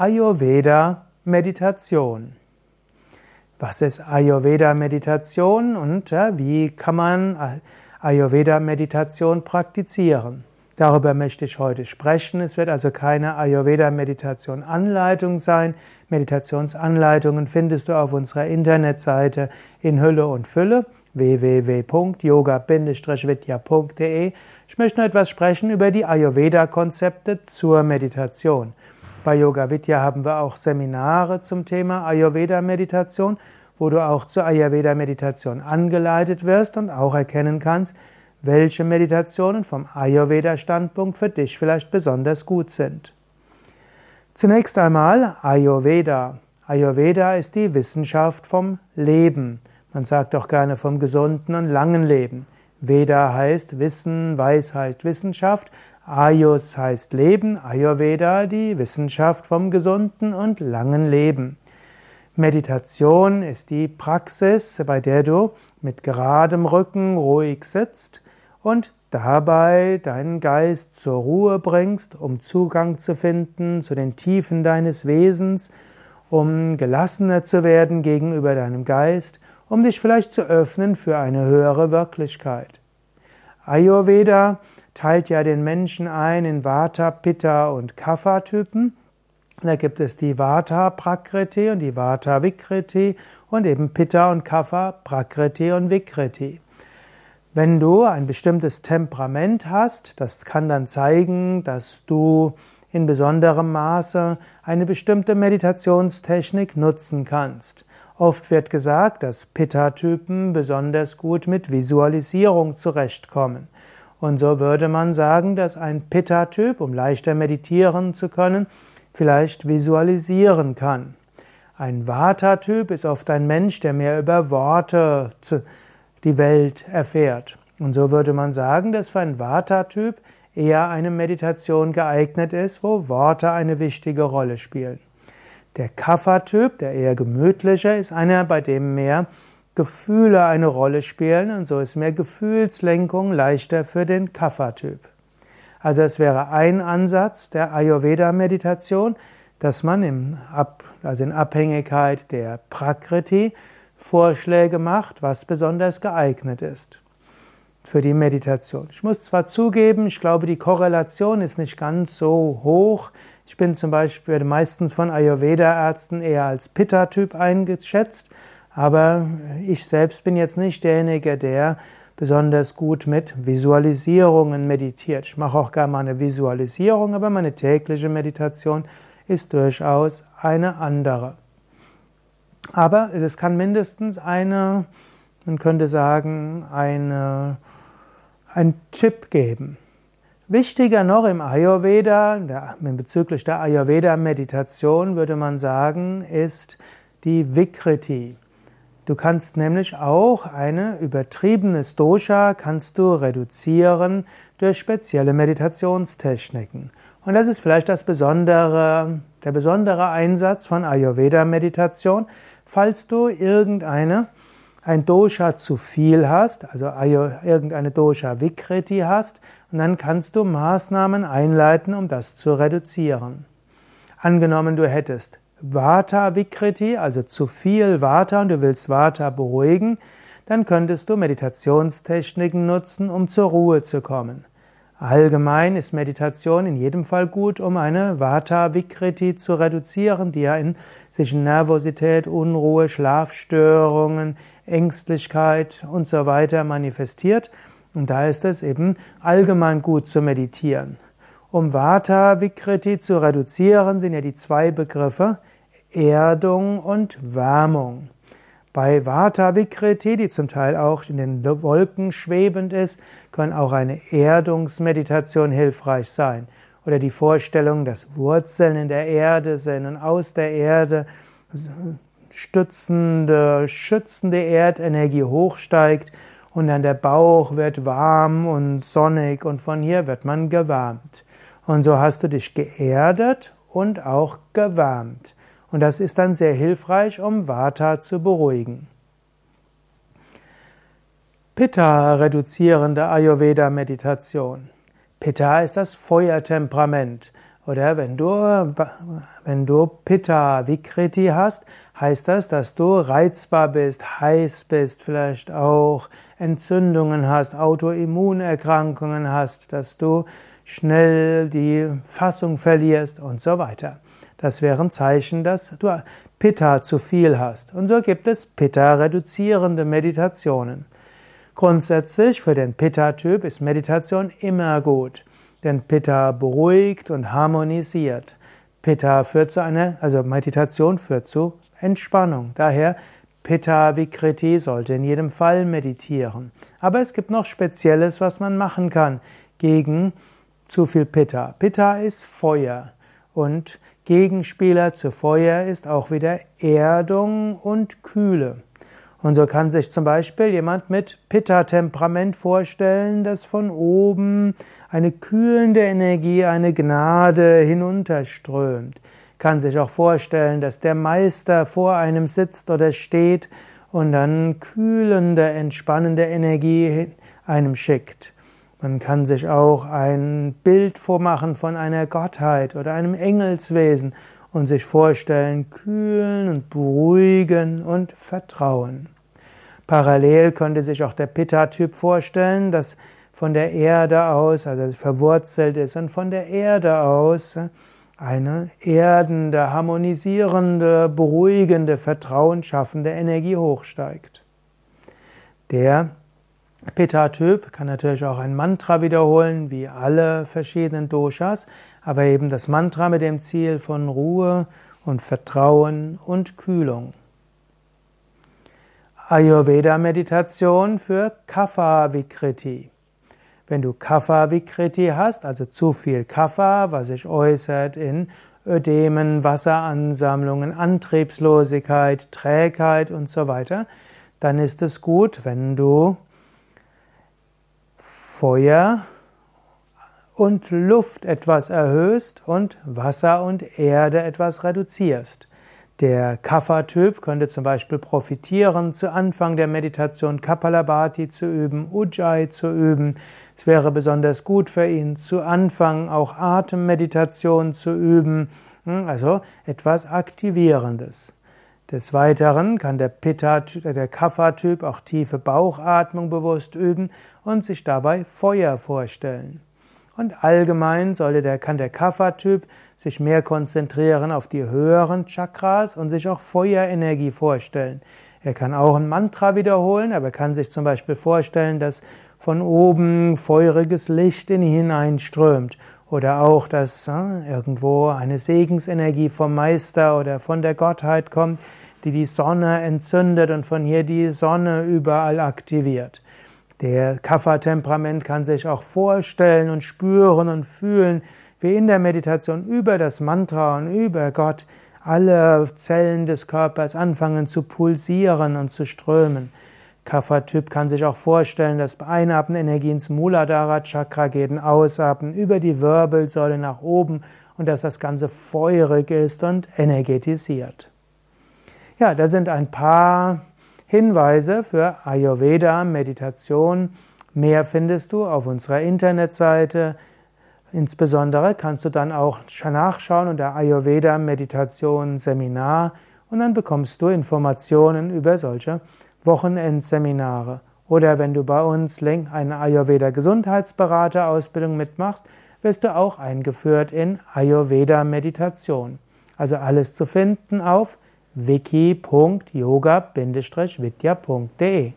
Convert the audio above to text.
Ayurveda Meditation. Was ist Ayurveda Meditation und ja, wie kann man Ayurveda Meditation praktizieren? Darüber möchte ich heute sprechen. Es wird also keine Ayurveda Meditation Anleitung sein. Meditationsanleitungen findest du auf unserer Internetseite in Hülle und Fülle www.yoga-vidya.de. Ich möchte nur etwas sprechen über die Ayurveda Konzepte zur Meditation. Bei Yoga Vidya haben wir auch Seminare zum Thema Ayurveda Meditation, wo du auch zur Ayurveda Meditation angeleitet wirst und auch erkennen kannst, welche Meditationen vom Ayurveda Standpunkt für dich vielleicht besonders gut sind. Zunächst einmal Ayurveda. Ayurveda ist die Wissenschaft vom Leben. Man sagt auch gerne vom gesunden und langen Leben. Veda heißt Wissen, Weisheit, Wissenschaft. Ayus heißt Leben, Ayurveda die Wissenschaft vom gesunden und langen Leben. Meditation ist die Praxis, bei der du mit geradem Rücken ruhig sitzt und dabei deinen Geist zur Ruhe bringst, um Zugang zu finden zu den Tiefen deines Wesens, um gelassener zu werden gegenüber deinem Geist, um dich vielleicht zu öffnen für eine höhere Wirklichkeit. Ayurveda teilt ja den Menschen ein in Vata, Pitta und Kapha-Typen. Da gibt es die Vata Prakriti und die Vata Vikriti und eben Pitta und Kapha Prakriti und Vikriti. Wenn du ein bestimmtes Temperament hast, das kann dann zeigen, dass du in besonderem Maße eine bestimmte Meditationstechnik nutzen kannst. Oft wird gesagt, dass Pitta-Typen besonders gut mit Visualisierung zurechtkommen. Und so würde man sagen, dass ein Pitta-Typ, um leichter meditieren zu können, vielleicht visualisieren kann. Ein Vata-Typ ist oft ein Mensch, der mehr über Worte die Welt erfährt. Und so würde man sagen, dass für einen Vata-Typ eher eine Meditation geeignet ist, wo Worte eine wichtige Rolle spielen. Der Kapha-Typ, der eher gemütlicher, ist einer, bei dem mehr Gefühle eine Rolle spielen und so ist mehr Gefühlslenkung leichter für den Kapha-Typ. Also es wäre ein Ansatz der Ayurveda-Meditation, dass man im, also in Abhängigkeit der Prakriti Vorschläge macht, was besonders geeignet ist für die Meditation. Ich muss zwar zugeben, ich glaube, die Korrelation ist nicht ganz so hoch. Ich bin zum Beispiel meistens von Ayurveda-Ärzten eher als Pitta-Typ eingeschätzt, aber ich selbst bin jetzt nicht derjenige, der besonders gut mit Visualisierungen meditiert. Ich mache auch gerne mal eine Visualisierung, aber meine tägliche Meditation ist durchaus eine andere. Aber es kann mindestens eine, man könnte sagen, eine, ein Chip geben. Wichtiger noch im Ayurveda, bezüglich der Ayurveda-Meditation würde man sagen, ist die Vikriti. Du kannst nämlich auch eine übertriebenes Dosha kannst du reduzieren durch spezielle Meditationstechniken. Und das ist vielleicht das besondere, der besondere Einsatz von Ayurveda-Meditation, falls du irgendeine ein Dosha zu viel hast, also irgendeine Dosha Vikriti hast, und dann kannst du Maßnahmen einleiten, um das zu reduzieren. Angenommen, du hättest Vata Vikriti, also zu viel Vata und du willst Vata beruhigen, dann könntest du Meditationstechniken nutzen, um zur Ruhe zu kommen. Allgemein ist Meditation in jedem Fall gut, um eine Vata Vikriti zu reduzieren, die ja in sich Nervosität, Unruhe, Schlafstörungen, Ängstlichkeit und so weiter manifestiert. Und da ist es eben allgemein gut zu meditieren. Um Vata Vikriti zu reduzieren, sind ja die zwei Begriffe Erdung und Wärmung. Bei Vata Vikriti, die zum Teil auch in den Wolken schwebend ist, kann auch eine Erdungsmeditation hilfreich sein. Oder die Vorstellung, dass Wurzeln in der Erde sind und aus der Erde stützende, schützende Erdenergie hochsteigt und dann der Bauch wird warm und sonnig und von hier wird man gewärmt. Und so hast du dich geerdet und auch gewärmt. Und das ist dann sehr hilfreich, um Vata zu beruhigen. Pitta reduzierende Ayurveda Meditation. Pitta ist das Feuertemperament Oder wenn du, wenn du Pitta Vikriti hast, heißt das, dass du reizbar bist, heiß bist, vielleicht auch Entzündungen hast, Autoimmunerkrankungen hast, dass du schnell die Fassung verlierst und so weiter. Das wären Zeichen, dass du Pitta zu viel hast. Und so gibt es Pitta-reduzierende Meditationen. Grundsätzlich für den Pitta-Typ ist Meditation immer gut. Denn Pitta beruhigt und harmonisiert. Pitta führt zu einer, also Meditation führt zu Entspannung. Daher Pitta Vikriti sollte in jedem Fall meditieren. Aber es gibt noch Spezielles, was man machen kann gegen zu viel Pitta. Pitta ist Feuer und Gegenspieler zu Feuer ist auch wieder Erdung und Kühle. Und so kann sich zum Beispiel jemand mit Pitta-Temperament vorstellen, dass von oben eine kühlende Energie, eine Gnade hinunterströmt. Kann sich auch vorstellen, dass der Meister vor einem sitzt oder steht und dann kühlende, entspannende Energie einem schickt. Man kann sich auch ein Bild vormachen von einer Gottheit oder einem Engelswesen und sich vorstellen, kühlen und beruhigen und vertrauen. Parallel könnte sich auch der Pitta-Typ vorstellen, dass von der Erde aus, also verwurzelt ist und von der Erde aus eine erdende, harmonisierende, beruhigende, vertrauensschaffende Energie hochsteigt. Der Pitta-Typ kann natürlich auch ein Mantra wiederholen, wie alle verschiedenen Doshas, aber eben das Mantra mit dem Ziel von Ruhe und Vertrauen und Kühlung. Ayurveda-Meditation für Kapha-Vikriti. Wenn du Kapha-Vikriti hast, also zu viel Kapha, was sich äußert in Ödemen, Wasseransammlungen, Antriebslosigkeit, Trägheit und so weiter, dann ist es gut, wenn du Feuer und Luft etwas erhöhst und Wasser und Erde etwas reduzierst. Der Kapha-Typ könnte zum Beispiel profitieren, zu Anfang der Meditation Kapalabhati zu üben, Ujjayi zu üben. Es wäre besonders gut für ihn, zu Anfang auch Atemmeditation zu üben, hm, also etwas Aktivierendes. Des Weiteren kann der Pitta, der Kapha-Typ auch tiefe Bauchatmung bewusst üben und sich dabei Feuer vorstellen. Und allgemein sollte der, kann der Kapha-Typ sich mehr konzentrieren auf die höheren Chakras und sich auch Feuerenergie vorstellen. Er kann auch ein Mantra wiederholen, aber kann sich zum Beispiel vorstellen, dass von oben feuriges Licht in ihn hineinströmt oder auch, dass äh, irgendwo eine Segensenergie vom Meister oder von der Gottheit kommt, die die Sonne entzündet und von hier die Sonne überall aktiviert. Der Kapha-Temperament kann sich auch vorstellen und spüren und fühlen, wie in der Meditation über das Mantra und über Gott alle Zellen des Körpers anfangen zu pulsieren und zu strömen. Kapha-Typ kann sich auch vorstellen, dass bei Einatmen Energie ins Muladhara Chakra geht und Ausatmen über die Wirbelsäule nach oben und dass das Ganze feurig ist und energetisiert. Ja, da sind ein paar Hinweise für Ayurveda, Meditation. Mehr findest du auf unserer Internetseite. Insbesondere kannst du dann auch nachschauen unter Ayurveda Meditation Seminar und dann bekommst du Informationen über solche Wochenendseminare. Oder wenn du bei uns eine Ayurveda Gesundheitsberater Ausbildung mitmachst, wirst du auch eingeführt in Ayurveda Meditation. Also alles zu finden auf wiki.yoga-vidya.de